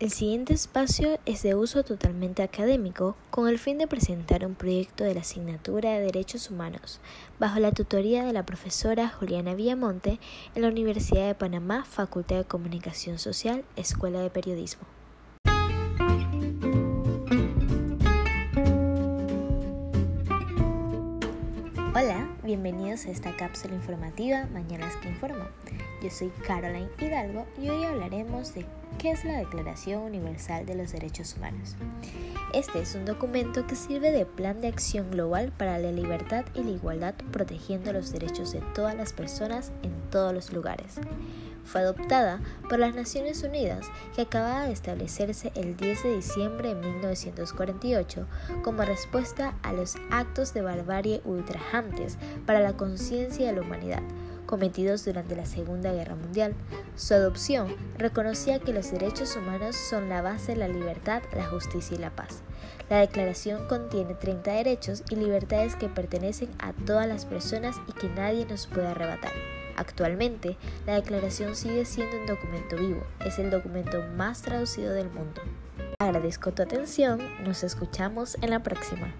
El siguiente espacio es de uso totalmente académico con el fin de presentar un proyecto de la asignatura de Derechos Humanos bajo la tutoría de la profesora Juliana Villamonte en la Universidad de Panamá, Facultad de Comunicación Social, Escuela de Periodismo. Hola, bienvenidos a esta cápsula informativa Mañanas que Informa. Yo soy Caroline Hidalgo y hoy hablaremos de qué es la Declaración Universal de los Derechos Humanos. Este es un documento que sirve de plan de acción global para la libertad y la igualdad protegiendo los derechos de todas las personas en todos los lugares fue adoptada por las Naciones Unidas que acababa de establecerse el 10 de diciembre de 1948 como respuesta a los actos de barbarie ultrajantes para la conciencia de la humanidad cometidos durante la Segunda Guerra Mundial. Su adopción reconocía que los derechos humanos son la base de la libertad, la justicia y la paz. La declaración contiene 30 derechos y libertades que pertenecen a todas las personas y que nadie nos puede arrebatar. Actualmente, la declaración sigue siendo un documento vivo, es el documento más traducido del mundo. Agradezco tu atención, nos escuchamos en la próxima.